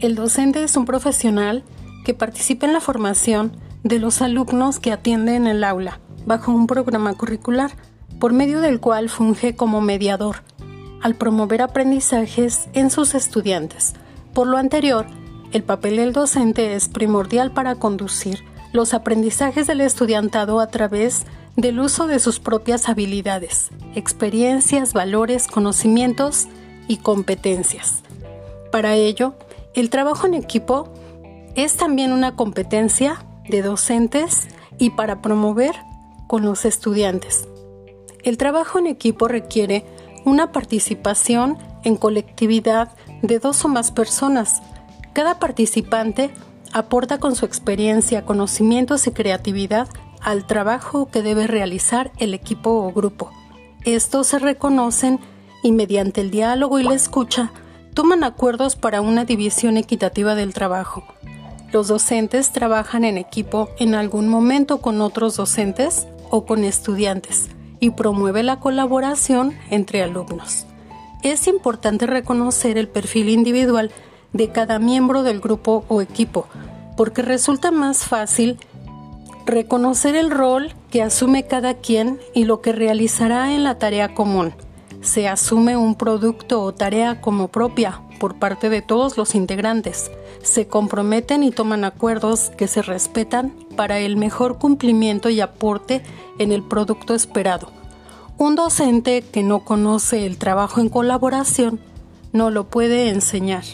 El docente es un profesional que participa en la formación de los alumnos que atienden el aula bajo un programa curricular por medio del cual funge como mediador al promover aprendizajes en sus estudiantes. Por lo anterior, el papel del docente es primordial para conducir los aprendizajes del estudiantado a través del uso de sus propias habilidades, experiencias, valores, conocimientos y competencias. Para ello, el trabajo en equipo es también una competencia de docentes y para promover con los estudiantes. El trabajo en equipo requiere una participación en colectividad de dos o más personas. Cada participante aporta con su experiencia, conocimientos y creatividad al trabajo que debe realizar el equipo o grupo. Estos se reconocen y mediante el diálogo y la escucha toman acuerdos para una división equitativa del trabajo. Los docentes trabajan en equipo en algún momento con otros docentes o con estudiantes y promueve la colaboración entre alumnos. Es importante reconocer el perfil individual de cada miembro del grupo o equipo, porque resulta más fácil reconocer el rol que asume cada quien y lo que realizará en la tarea común. Se asume un producto o tarea como propia por parte de todos los integrantes. Se comprometen y toman acuerdos que se respetan para el mejor cumplimiento y aporte en el producto esperado. Un docente que no conoce el trabajo en colaboración no lo puede enseñar.